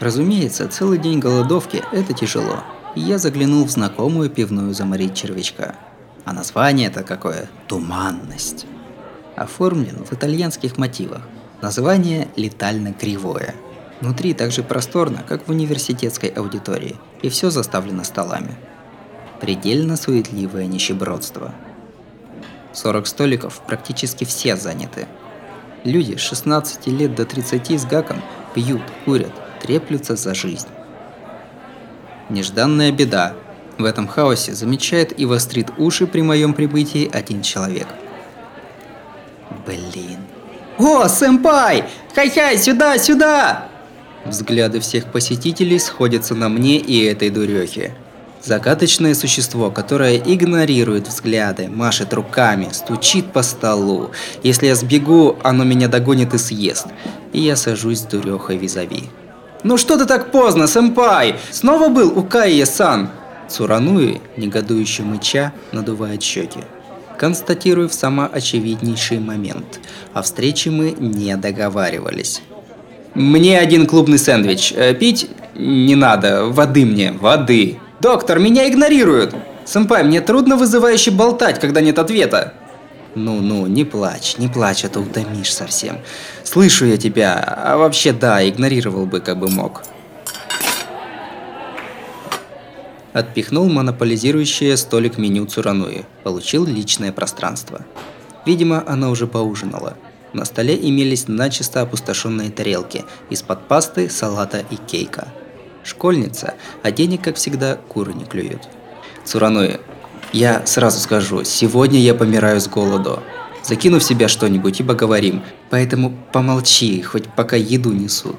Разумеется, целый день голодовки – это тяжело. И я заглянул в знакомую пивную заморить червячка. А название это какое? Туманность. Оформлен в итальянских мотивах. Название летально кривое. Внутри так же просторно, как в университетской аудитории, и все заставлено столами. Предельно суетливое нищебродство. 40 столиков практически все заняты. Люди с 16 лет до 30 с гаком пьют, курят, треплются за жизнь. Нежданная беда. В этом хаосе замечает и вострит уши при моем прибытии один человек. Блин. О, сэмпай! Хай-хай, сюда, сюда! Взгляды всех посетителей сходятся на мне и этой дурехе. Загадочное существо, которое игнорирует взгляды, машет руками, стучит по столу. Если я сбегу, оно меня догонит и съест. И я сажусь с дурехой визави. «Ну что ты так поздно, сэмпай? Снова был у Кайе-сан?» Цурануи, негодующе мыча, надувает щеки. Констатирую в самоочевиднейший момент. О встрече мы не договаривались. Мне один клубный сэндвич. Э, пить не надо. Воды мне, воды. Доктор, меня игнорируют. Сэмпай, мне трудно вызывающе болтать, когда нет ответа. Ну-ну, не плачь, не плачь, а то утомишь совсем. Слышу я тебя, а вообще да, игнорировал бы, как бы мог. Отпихнул монополизирующее столик меню Цурануи. Получил личное пространство. Видимо, она уже поужинала. На столе имелись начисто опустошенные тарелки из-под пасты, салата и кейка. Школьница, а денег, как всегда, куры не клюют. Цуранои, я сразу скажу, сегодня я помираю с голоду. Закину в себя что-нибудь и поговорим, поэтому помолчи, хоть пока еду несут.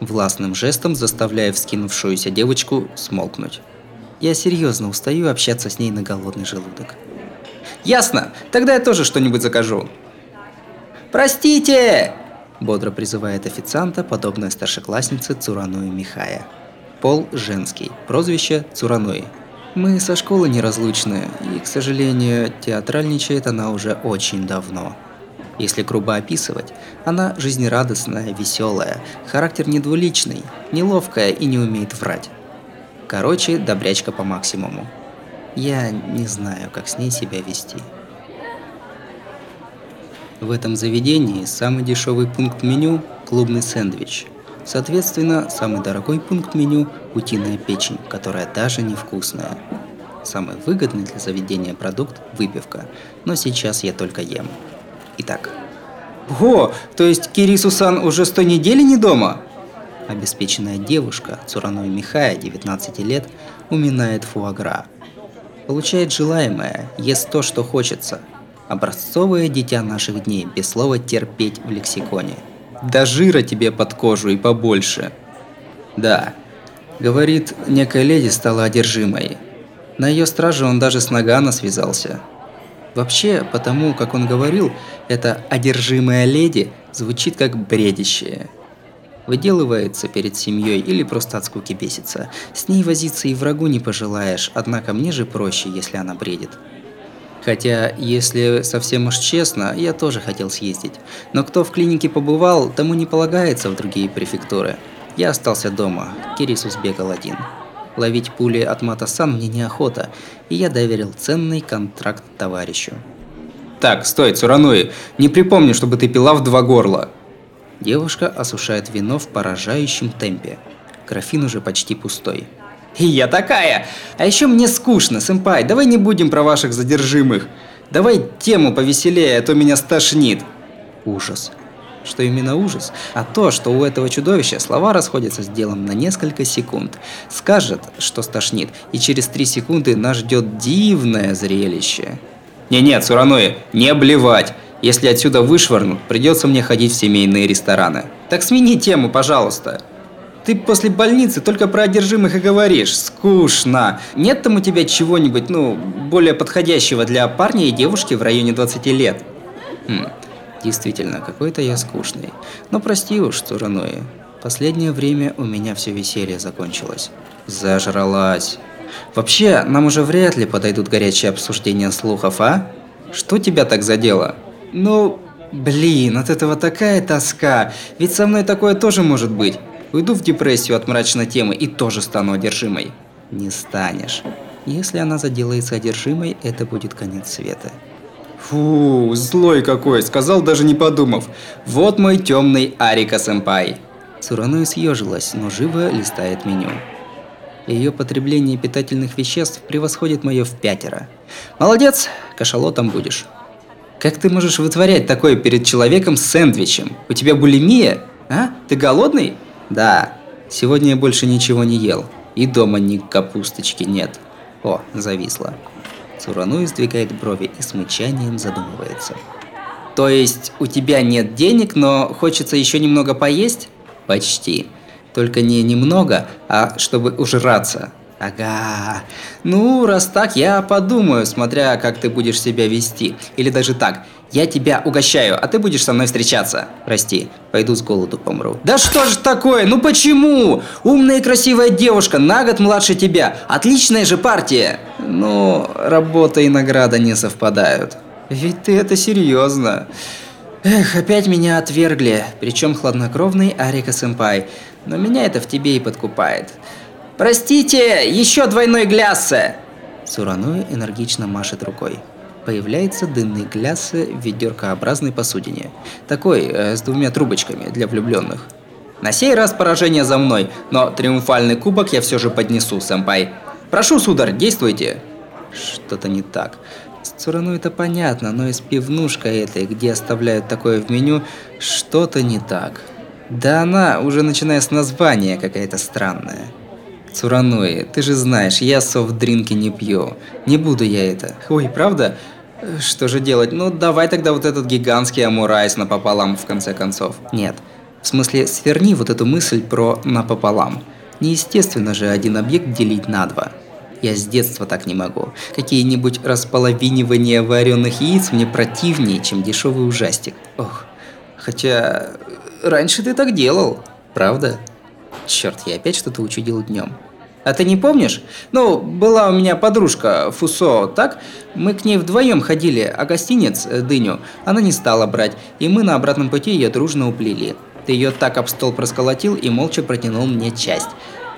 Властным жестом заставляя вскинувшуюся девочку смолкнуть. Я серьезно устаю общаться с ней на голодный желудок. Ясно, тогда я тоже что-нибудь закажу. «Простите!» – бодро призывает официанта, подобная старшекласснице Цурануи Михая. Пол женский, прозвище Цурануи. Мы со школы неразлучны, и, к сожалению, театральничает она уже очень давно. Если грубо описывать, она жизнерадостная, веселая, характер недвуличный, неловкая и не умеет врать. Короче, добрячка по максимуму. Я не знаю, как с ней себя вести. В этом заведении самый дешевый пункт меню – клубный сэндвич. Соответственно, самый дорогой пункт меню – утиная печень, которая даже невкусная. Самый выгодный для заведения продукт – выпивка, но сейчас я только ем. Итак. О, то есть Кирису-сан уже сто недели не дома? Обеспеченная девушка, Цураной Михая, 19 лет, уминает фуагра. Получает желаемое, ест то, что хочется – Образцовое дитя наших дней, без слова терпеть в лексиконе. Да жира тебе под кожу и побольше. Да, говорит, некая леди стала одержимой. На ее страже он даже с Нагана связался. Вообще, потому как он говорил, эта одержимая леди звучит как бредище. Выделывается перед семьей или просто от скуки бесится. С ней возиться и врагу не пожелаешь, однако мне же проще, если она бредит. Хотя, если совсем уж честно, я тоже хотел съездить. Но кто в клинике побывал, тому не полагается в другие префектуры. Я остался дома, Кирисус бегал один. Ловить пули от Матасан мне неохота, и я доверил ценный контракт товарищу. «Так, стой, Цурануи, не припомню, чтобы ты пила в два горла!» Девушка осушает вино в поражающем темпе. Графин уже почти пустой. И я такая. А еще мне скучно, сэмпай, давай не будем про ваших задержимых. Давай тему повеселее, а то меня стошнит. Ужас. Что именно ужас? А то, что у этого чудовища слова расходятся с делом на несколько секунд. Скажет, что стошнит, и через три секунды нас ждет дивное зрелище. Не-не, Цуранои, не обливать. Если отсюда вышвырнут, придется мне ходить в семейные рестораны. Так смени тему, пожалуйста. Ты после больницы только про одержимых и говоришь. Скучно. Нет там у тебя чего-нибудь, ну, более подходящего для парня и девушки в районе 20 лет? Хм, действительно, какой-то я скучный. Но прости уж, Цуранои. Последнее время у меня все веселье закончилось. Зажралась. Вообще, нам уже вряд ли подойдут горячие обсуждения слухов, а? Что тебя так задело? Ну, блин, от этого такая тоска. Ведь со мной такое тоже может быть. Уйду в депрессию от мрачной темы и тоже стану одержимой. Не станешь. Если она заделается одержимой, это будет конец света. Фу, злой какой, сказал даже не подумав. Вот мой темный Арика-сэмпай. Цурануи съежилась, но живо листает меню. Ее потребление питательных веществ превосходит мое в пятеро. Молодец, кашалотом будешь. Как ты можешь вытворять такое перед человеком с сэндвичем? У тебя булимия? А? Ты голодный? Да. Сегодня я больше ничего не ел. И дома ни капусточки нет. О, зависла. Цурану издвигает брови и с мычанием задумывается. То есть у тебя нет денег, но хочется еще немного поесть? Почти. Только не немного, а чтобы ужраться. Ага. Ну, раз так, я подумаю, смотря как ты будешь себя вести. Или даже так. Я тебя угощаю, а ты будешь со мной встречаться. Прости, пойду с голоду помру. Да что же такое? Ну почему? Умная и красивая девушка, на год младше тебя. Отличная же партия. Ну, работа и награда не совпадают. Ведь ты это серьезно. Эх, опять меня отвергли, причем хладнокровный Арика-сэмпай. Но меня это в тебе и подкупает. Простите, еще двойной гляссе! Сураной энергично машет рукой. Появляется дынный гляссе в ведеркообразной посудине. Такой, э, с двумя трубочками для влюбленных. На сей раз поражение за мной, но триумфальный кубок я все же поднесу, сэмпай. Прошу, сударь, действуйте. Что-то не так. С Цурану это понятно, но и с пивнушкой этой, где оставляют такое в меню, что-то не так. Да она, уже начиная с названия, какая-то странная. Цурануи, ты же знаешь, я soft drink и не пью. Не буду я это. Ой, правда? Что же делать? Ну, давай тогда вот этот гигантский омурайс напополам в конце концов. Нет. В смысле, сверни вот эту мысль про напополам. Неестественно же один объект делить на два. Я с детства так не могу. Какие-нибудь располовинивания вареных яиц мне противнее, чем дешевый ужастик. Ох. Хотя раньше ты так делал, правда? Черт, я опять что-то учудил днем. А ты не помнишь? Ну, была у меня подружка Фусо, так? Мы к ней вдвоем ходили, а гостиниц, э, дыню, она не стала брать, и мы на обратном пути ее дружно уплели. Ты ее так об стол просколотил и молча протянул мне часть.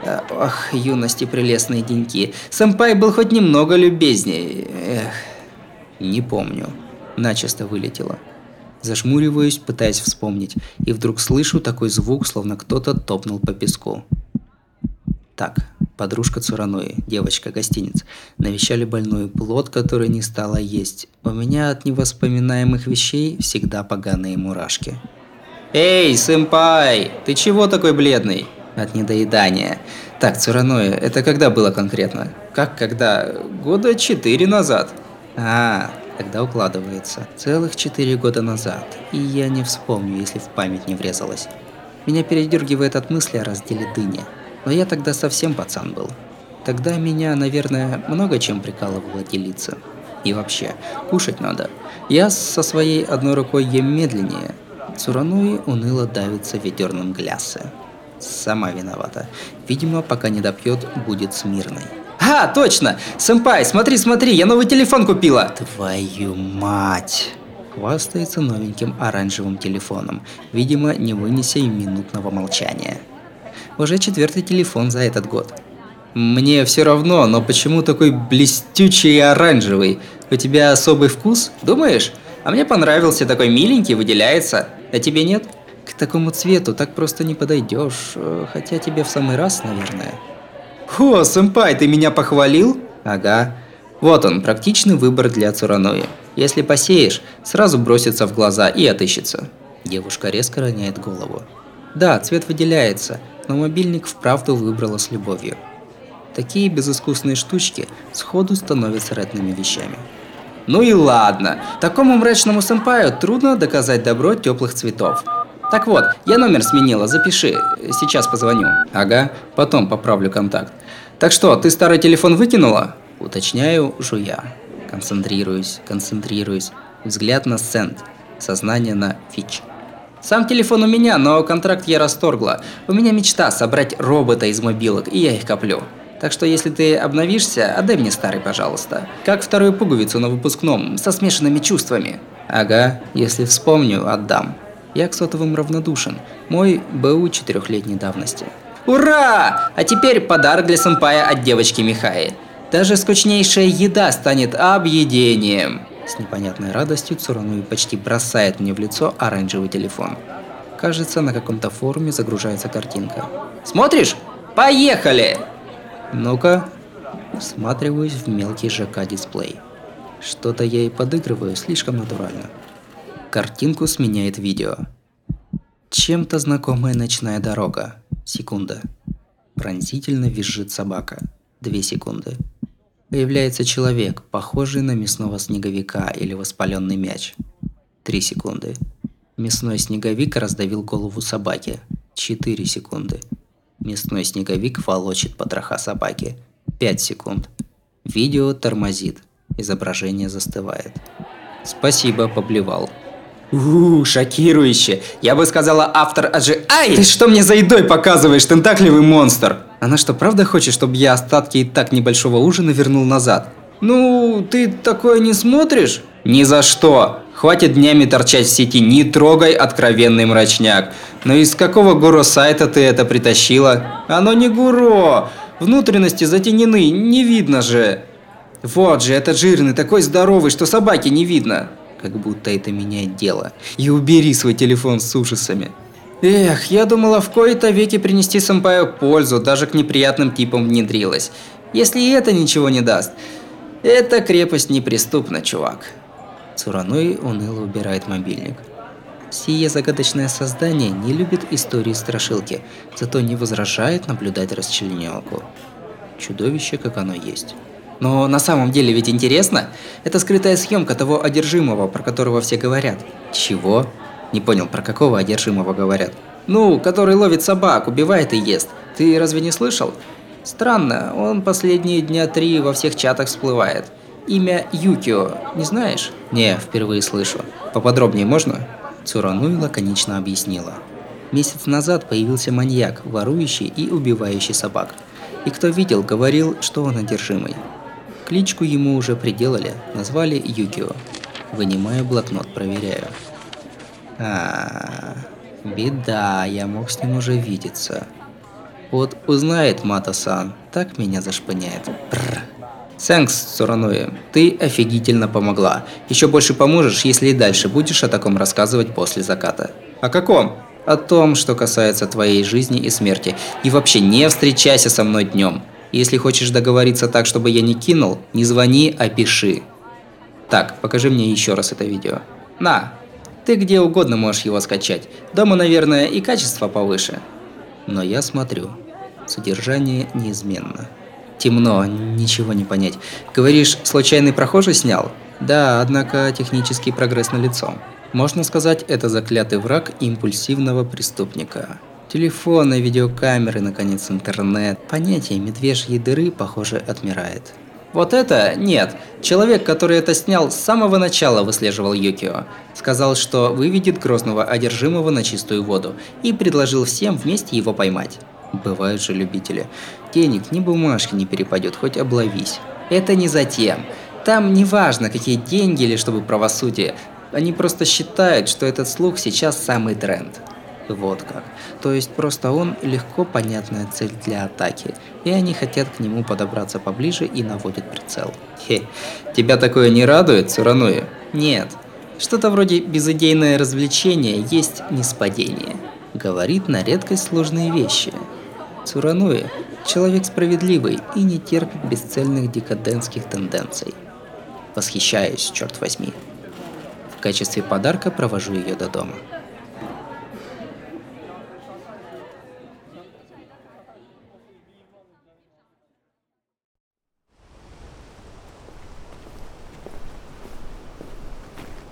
Э, ах, юности прелестные деньки. Сэмпай был хоть немного любезнее. Эх, не помню. Начисто вылетело. Зажмуриваюсь, пытаясь вспомнить, и вдруг слышу такой звук, словно кто-то топнул по песку. Так, подружка Цуранои, девочка гостиниц, навещали больную плод, который не стала есть. У меня от невоспоминаемых вещей всегда поганые мурашки. «Эй, сэмпай, ты чего такой бледный?» От недоедания. Так, Цуранои, это когда было конкретно? Как когда? Года четыре назад. А, Тогда укладывается. Целых четыре года назад. И я не вспомню, если в память не врезалась. Меня передергивает от мысли о разделе дыни. Но я тогда совсем пацан был. Тогда меня, наверное, много чем прикалывало делиться. И вообще, кушать надо. Я со своей одной рукой ем медленнее. Цурануи уныло давится ведерным глясе. Сама виновата. Видимо, пока не допьет, будет смирной. А, точно! Сэмпай, смотри, смотри, я новый телефон купила! Твою мать! Хвастается новеньким оранжевым телефоном, видимо, не вынеся и минутного молчания. Уже четвертый телефон за этот год. Мне все равно, но почему такой блестючий и оранжевый? У тебя особый вкус, думаешь? А мне понравился, такой миленький, выделяется. А тебе нет? К такому цвету так просто не подойдешь, э, хотя тебе в самый раз, наверное. «О, сэмпай, ты меня похвалил?» «Ага. Вот он, практичный выбор для Цуранои. Если посеешь, сразу бросится в глаза и отыщется». Девушка резко роняет голову. Да, цвет выделяется, но мобильник вправду выбрала с любовью. Такие безыскусные штучки сходу становятся родными вещами. Ну и ладно, такому мрачному сэмпаю трудно доказать добро теплых цветов. Так вот, я номер сменила, запиши. Сейчас позвоню. Ага, потом поправлю контакт. Так что, ты старый телефон выкинула? Уточняю, жуя. Концентрируюсь, концентрируюсь. Взгляд на сцент. Сознание на фич. Сам телефон у меня, но контракт я расторгла. У меня мечта собрать робота из мобилок, и я их коплю. Так что если ты обновишься, отдай мне старый, пожалуйста. Как вторую пуговицу на выпускном, со смешанными чувствами. Ага, если вспомню, отдам. Я к сотовым равнодушен. Мой БУ четырехлетней давности. Ура! А теперь подарок для сэмпая от девочки Михаи. Даже скучнейшая еда станет объедением. С непонятной радостью Цурануи почти бросает мне в лицо оранжевый телефон. Кажется, на каком-то форуме загружается картинка. Смотришь? Поехали! Ну-ка. Всматриваюсь в мелкий ЖК-дисплей. Что-то я и подыгрываю слишком натурально. Картинку сменяет видео. Чем-то знакомая ночная дорога. Секунда. Пронзительно визжит собака. Две секунды. Появляется человек, похожий на мясного снеговика или воспаленный мяч. Три секунды. Мясной снеговик раздавил голову собаки. Четыре секунды. Мясной снеговик волочит потроха собаки. Пять секунд. Видео тормозит. Изображение застывает. Спасибо, поблевал. Ууу, шокирующе. Я бы сказала автор Аджи... Ай! Ты что мне за едой показываешь, тентакливый монстр? Она что, правда хочет, чтобы я остатки и так небольшого ужина вернул назад? Ну, ты такое не смотришь? Ни за что. Хватит днями торчать в сети, не трогай откровенный мрачняк. Но из какого гуро сайта ты это притащила? Оно не гуро. Внутренности затенены, не видно же. Вот же, этот жирный, такой здоровый, что собаки не видно как будто это меняет дело. И убери свой телефон с ужасами. Эх, я думала в кои-то веки принести сэмпаю пользу, даже к неприятным типам внедрилась. Если и это ничего не даст. Эта крепость неприступна, чувак. Цураной уныло убирает мобильник. Сие загадочное создание не любит истории страшилки, зато не возражает наблюдать расчлененку. Чудовище, как оно есть. Но на самом деле ведь интересно. Это скрытая съемка того одержимого, про которого все говорят. Чего? Не понял, про какого одержимого говорят? Ну, который ловит собак, убивает и ест. Ты разве не слышал? Странно, он последние дня три во всех чатах всплывает. Имя Юкио, не знаешь? Не, впервые слышу. Поподробнее можно? Цурануй лаконично объяснила. Месяц назад появился маньяк, ворующий и убивающий собак. И кто видел, говорил, что он одержимый. Кличку ему уже приделали, назвали Юкио. Вынимаю блокнот, проверяю. А, беда, я мог с ним уже видеться. Вот узнает Мата-сан, так меня зашпыняет. Бррр. Сэнкс, Сурануи, ты офигительно помогла. Еще больше поможешь, если и дальше будешь о таком рассказывать после заката. О каком? О том, что касается твоей жизни и смерти. И вообще не встречайся со мной днем. Если хочешь договориться так, чтобы я не кинул, не звони, а пиши. Так, покажи мне еще раз это видео. На, ты где угодно можешь его скачать. Дома, наверное, и качество повыше. Но я смотрю. Содержание неизменно. Темно, ничего не понять. Говоришь, случайный прохожий снял? Да, однако технический прогресс на лицо. Можно сказать, это заклятый враг импульсивного преступника. Телефоны, видеокамеры, наконец интернет. Понятие медвежьей дыры, похоже, отмирает. Вот это нет. Человек, который это снял, с самого начала выслеживал Юкио. Сказал, что выведет грозного одержимого на чистую воду и предложил всем вместе его поймать. Бывают же любители. Денег ни бумажки не перепадет, хоть обловись. Это не затем. Там не важно, какие деньги или чтобы правосудие. Они просто считают, что этот слух сейчас самый тренд. Вот как. То есть просто он легко понятная цель для атаки, и они хотят к нему подобраться поближе и наводят прицел. Хе, тебя такое не радует, Цурануи? Нет. Что-то вроде безыдейное развлечение есть неспадение. Говорит на редкость сложные вещи. Цурануи – человек справедливый и не терпит бесцельных декадентских тенденций. Восхищаюсь, черт возьми. В качестве подарка провожу ее до дома.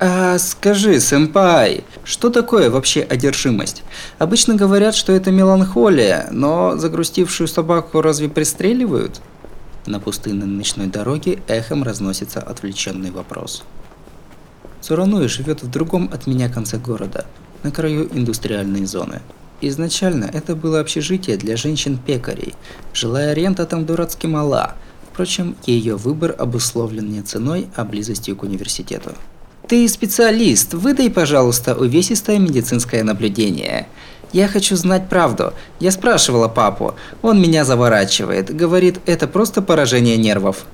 А скажи, сэмпай, что такое вообще одержимость? Обычно говорят, что это меланхолия, но загрустившую собаку разве пристреливают? На пустынной ночной дороге эхом разносится отвлеченный вопрос. Цурануи живет в другом от меня конце города, на краю индустриальной зоны. Изначально это было общежитие для женщин-пекарей. Жилая рента там дурацки мала. Впрочем, ее выбор обусловлен не ценой, а близостью к университету. Ты специалист, выдай, пожалуйста, увесистое медицинское наблюдение. Я хочу знать правду. Я спрашивала папу. Он меня заворачивает. Говорит, это просто поражение нервов.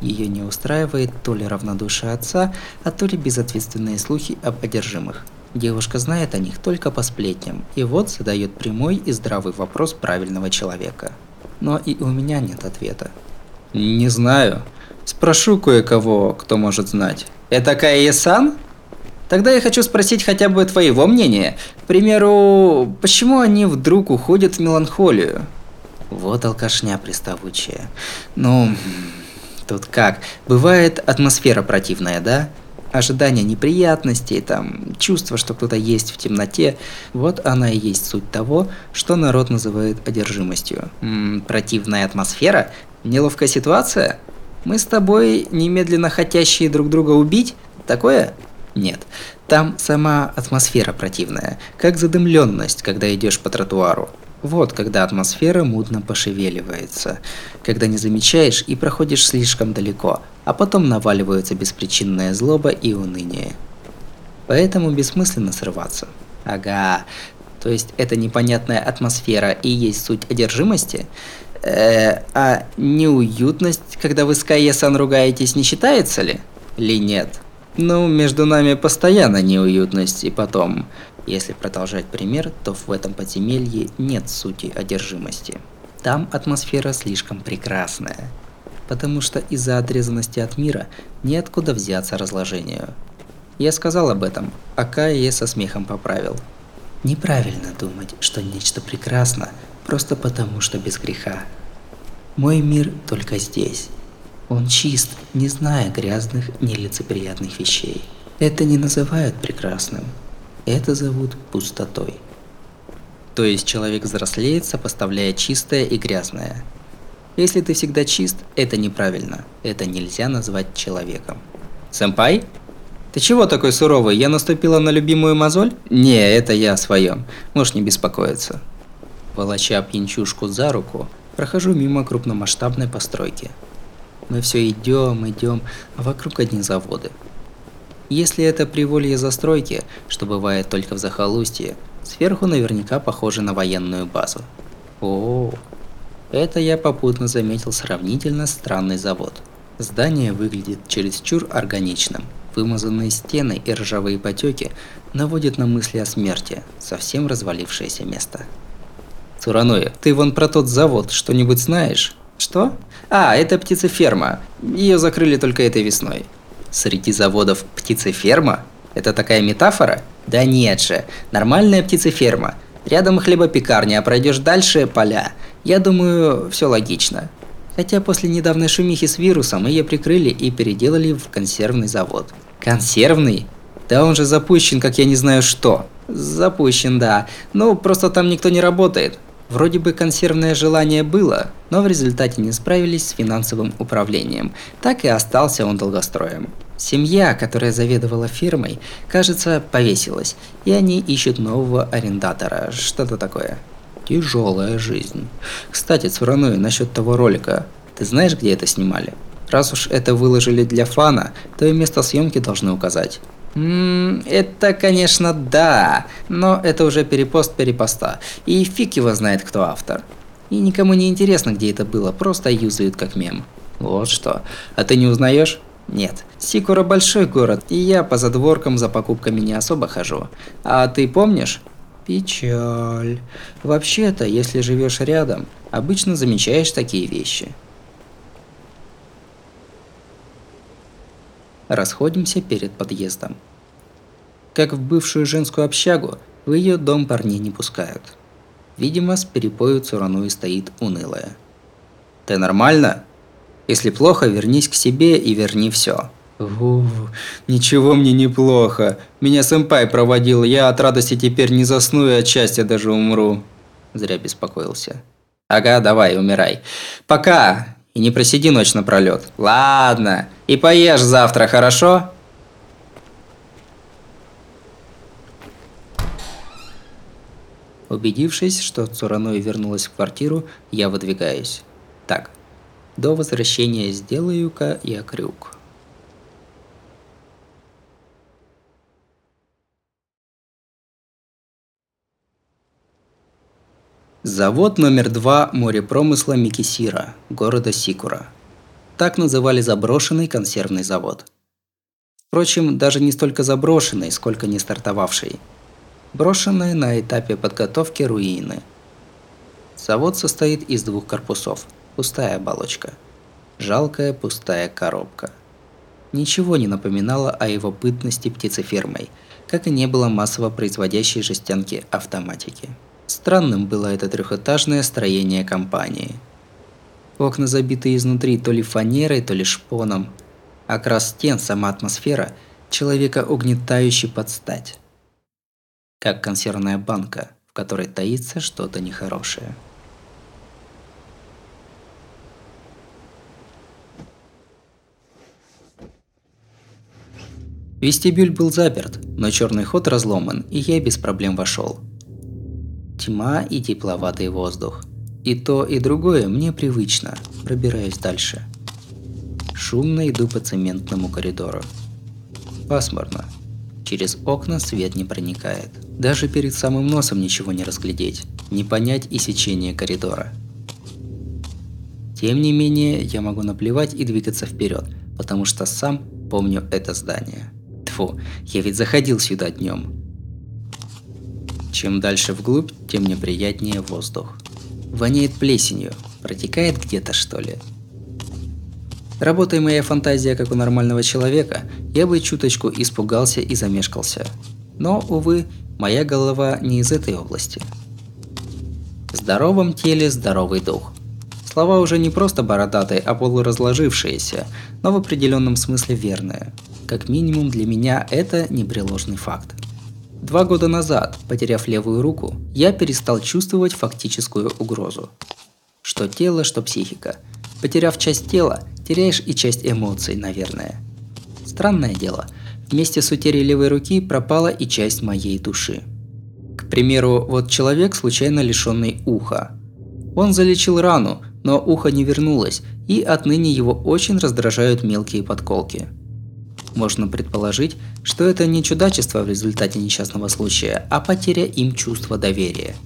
Ее не устраивает то ли равнодушие отца, а то ли безответственные слухи об одержимых. Девушка знает о них только по сплетням, и вот задает прямой и здравый вопрос правильного человека. Но и у меня нет ответа. Не знаю. Спрошу кое-кого, кто может знать. Это Каия-сан? Тогда я хочу спросить хотя бы твоего мнения. К примеру, почему они вдруг уходят в меланхолию? Вот алкашня приставучая. Ну, тут как? Бывает атмосфера противная, да? Ожидание неприятностей, там, чувство, что кто-то есть в темноте. Вот она и есть суть того, что народ называет одержимостью. М -м, противная атмосфера? Неловкая ситуация? Мы с тобой немедленно хотящие друг друга убить? Такое? Нет. Там сама атмосфера противная, как задымленность, когда идешь по тротуару. Вот когда атмосфера мудно пошевеливается, когда не замечаешь и проходишь слишком далеко, а потом наваливаются беспричинная злоба и уныние. Поэтому бессмысленно срываться. Ага, то есть эта непонятная атмосфера и есть суть одержимости? Э, а неуютность, когда вы с Кайесан ругаетесь, не считается ли? Ли нет? Ну, между нами постоянно неуютность, и потом, если продолжать пример, то в этом подземелье нет сути одержимости. Там атмосфера слишком прекрасная, потому что из-за отрезанности от мира неоткуда взяться разложению. Я сказал об этом, а Кайе со смехом поправил. Неправильно думать, что нечто прекрасно просто потому, что без греха. Мой мир только здесь. Он чист, не зная грязных, нелицеприятных вещей. Это не называют прекрасным. Это зовут пустотой. То есть человек взрослеет, сопоставляя чистое и грязное. Если ты всегда чист, это неправильно. Это нельзя назвать человеком. Сэмпай? Ты чего такой суровый? Я наступила на любимую мозоль? Не, это я о своем. Можешь не беспокоиться. Волоча пьянчушку за руку, прохожу мимо крупномасштабной постройки. Мы все идем, идем, а вокруг одни заводы. Если это приволье застройки, что бывает только в захолустье, сверху наверняка похоже на военную базу. О, это я попутно заметил сравнительно странный завод. Здание выглядит чересчур органичным. Вымазанные стены и ржавые потеки наводят на мысли о смерти, совсем развалившееся место. Цураноя, ты вон про тот завод что-нибудь знаешь? Что? А, это птицеферма. Ее закрыли только этой весной. Среди заводов птицеферма? Это такая метафора? Да нет же, нормальная птицеферма. Рядом хлебопекарня, а пройдешь дальше – поля. Я думаю, все логично. Хотя после недавней шумихи с вирусом ее прикрыли и переделали в консервный завод. Консервный? Да он же запущен, как я не знаю что. Запущен, да. Ну, просто там никто не работает. Вроде бы консервное желание было, но в результате не справились с финансовым управлением. Так и остался он долгостроем. Семья, которая заведовала фирмой, кажется, повесилась, и они ищут нового арендатора, что-то такое. Тяжелая жизнь. Кстати, Цураной, насчет того ролика. Ты знаешь, где это снимали? Раз уж это выложили для фана, то и место съемки должны указать. Это, конечно, да, но это уже перепост перепоста, и фиг его знает, кто автор. И никому не интересно, где это было, просто юзают как мем. Вот что. А ты не узнаешь? Нет. Сикура большой город, и я по задворкам за покупками не особо хожу. А ты помнишь? Печаль. Вообще-то, если живешь рядом, обычно замечаешь такие вещи. Расходимся перед подъездом. Как в бывшую женскую общагу, в ее дом парней не пускают. Видимо, с перепою Цурану стоит унылая. «Ты нормально? Если плохо, вернись к себе и верни все. Ух, ничего мне не плохо. Меня сэмпай проводил, я от радости теперь не засну и от счастья даже умру. Зря беспокоился. Ага, давай, умирай. Пока, и не просиди ночь напролет. Ладно, и поешь завтра, хорошо? Убедившись, что Цураной вернулась в квартиру, я выдвигаюсь. Так, до возвращения сделаю-ка я крюк. Завод номер два морепромысла Микисира, города Сикура. Так называли заброшенный консервный завод. Впрочем, даже не столько заброшенный, сколько не стартовавший – Брошенные на этапе подготовки руины. Завод состоит из двух корпусов. Пустая оболочка. Жалкая пустая коробка. Ничего не напоминало о его бытности птицефермой, как и не было массово производящей жестянки автоматики. Странным было это трехэтажное строение компании. Окна забиты изнутри то ли фанерой, то ли шпоном. Окрас стен, сама атмосфера, человека угнетающий под стать. Как консервная банка, в которой таится что-то нехорошее. Вестибюль был заперт, но черный ход разломан, и я без проблем вошел. Тьма и тепловатый воздух. И то, и другое мне привычно. Пробираюсь дальше. Шумно иду по цементному коридору. Пасмурно. Через окна свет не проникает. Даже перед самым носом ничего не разглядеть, не понять и сечение коридора. Тем не менее, я могу наплевать и двигаться вперед, потому что сам помню это здание. Тфу, я ведь заходил сюда днем. Чем дальше вглубь, тем неприятнее воздух. Воняет плесенью, протекает где-то что ли. Работая моя фантазия как у нормального человека, я бы чуточку испугался и замешкался. Но, увы, моя голова не из этой области. В здоровом теле здоровый дух. Слова уже не просто бородатые, а полуразложившиеся, но в определенном смысле верные. Как минимум для меня это непреложный факт. Два года назад, потеряв левую руку, я перестал чувствовать фактическую угрозу. Что тело, что психика. Потеряв часть тела, теряешь и часть эмоций, наверное. Странное дело, вместе с утерей левой руки пропала и часть моей души. К примеру, вот человек, случайно лишенный уха. Он залечил рану, но ухо не вернулось, и отныне его очень раздражают мелкие подколки – можно предположить, что это не чудачество в результате несчастного случая, а потеря им чувства доверия.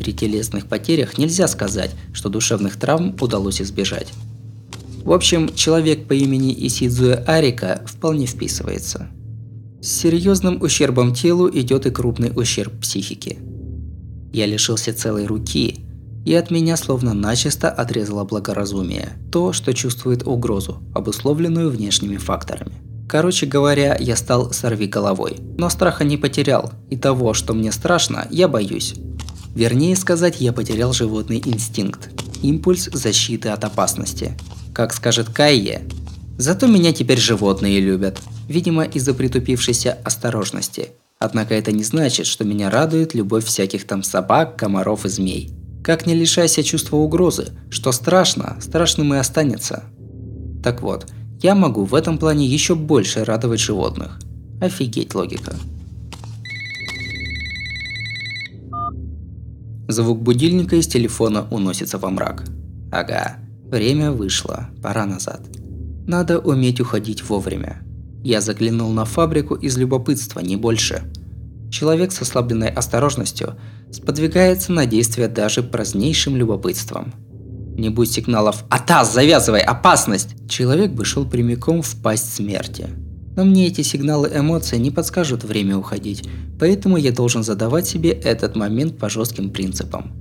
При телесных потерях нельзя сказать, что душевных травм удалось избежать. В общем, человек по имени Исидзуэ Арика вполне вписывается. С серьезным ущербом телу идет и крупный ущерб психике. Я лишился целой руки, и от меня словно начисто отрезало благоразумие, то, что чувствует угрозу, обусловленную внешними факторами. Короче говоря, я стал сорви головой, но страха не потерял, и того, что мне страшно, я боюсь. Вернее сказать, я потерял животный инстинкт, импульс защиты от опасности. Как скажет Кайе, зато меня теперь животные любят, видимо из-за притупившейся осторожности. Однако это не значит, что меня радует любовь всяких там собак, комаров и змей. Как не лишайся чувства угрозы, что страшно, страшным и останется. Так вот, я могу в этом плане еще больше радовать животных. Офигеть логика. Звук будильника из телефона уносится во мрак. Ага, время вышло, пора назад. Надо уметь уходить вовремя. Я заглянул на фабрику из любопытства, не больше. Человек с ослабленной осторожностью сподвигается на действия даже празднейшим любопытством. Не будь сигналов «Атас, завязывай, опасность!» Человек бы шел прямиком в пасть смерти. Но мне эти сигналы эмоций не подскажут время уходить, поэтому я должен задавать себе этот момент по жестким принципам.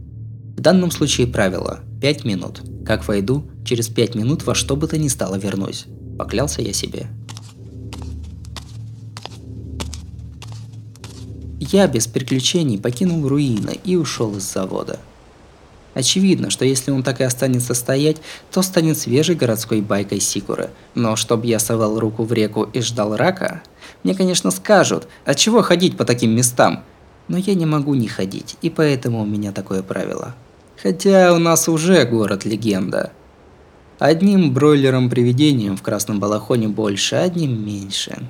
В данном случае правило – 5 минут. Как войду, через 5 минут во что бы то ни стало вернусь. Поклялся я себе. Я без приключений покинул руины и ушел из завода. Очевидно, что если он так и останется стоять, то станет свежей городской байкой Сикуры. Но чтоб я совал руку в реку и ждал рака, мне, конечно, скажут, от чего ходить по таким местам. Но я не могу не ходить, и поэтому у меня такое правило. Хотя у нас уже город-легенда. Одним бройлером-привидением в красном балахоне больше, одним меньше.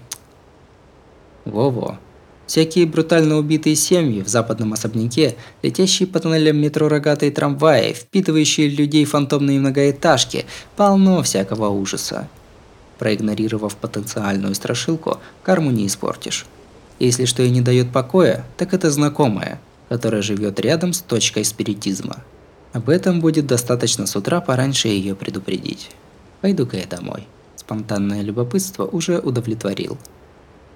Во-во. Всякие брутально убитые семьи в западном особняке, летящие по тоннелям метро рогатые трамваи, впитывающие людей фантомные многоэтажки, полно всякого ужаса. Проигнорировав потенциальную страшилку, карму не испортишь. Если что и не дает покоя, так это знакомое. которая живет рядом с точкой спиритизма. Об этом будет достаточно с утра пораньше ее предупредить. Пойду-ка я домой. Спонтанное любопытство уже удовлетворил.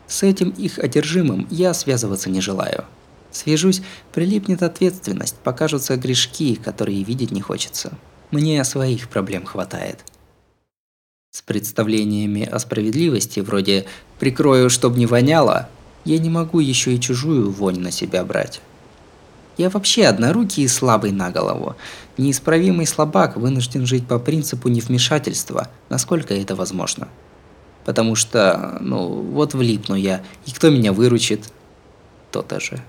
С этим их одержимым я связываться не желаю. Свяжусь, прилипнет ответственность, покажутся грешки, которые видеть не хочется. Мне своих проблем хватает. С представлениями о справедливости, вроде «прикрою, чтоб не воняло», я не могу еще и чужую вонь на себя брать. Я вообще однорукий и слабый на голову. Неисправимый слабак вынужден жить по принципу невмешательства, насколько это возможно. Потому что, ну, вот влипну я, и кто меня выручит? То-то же.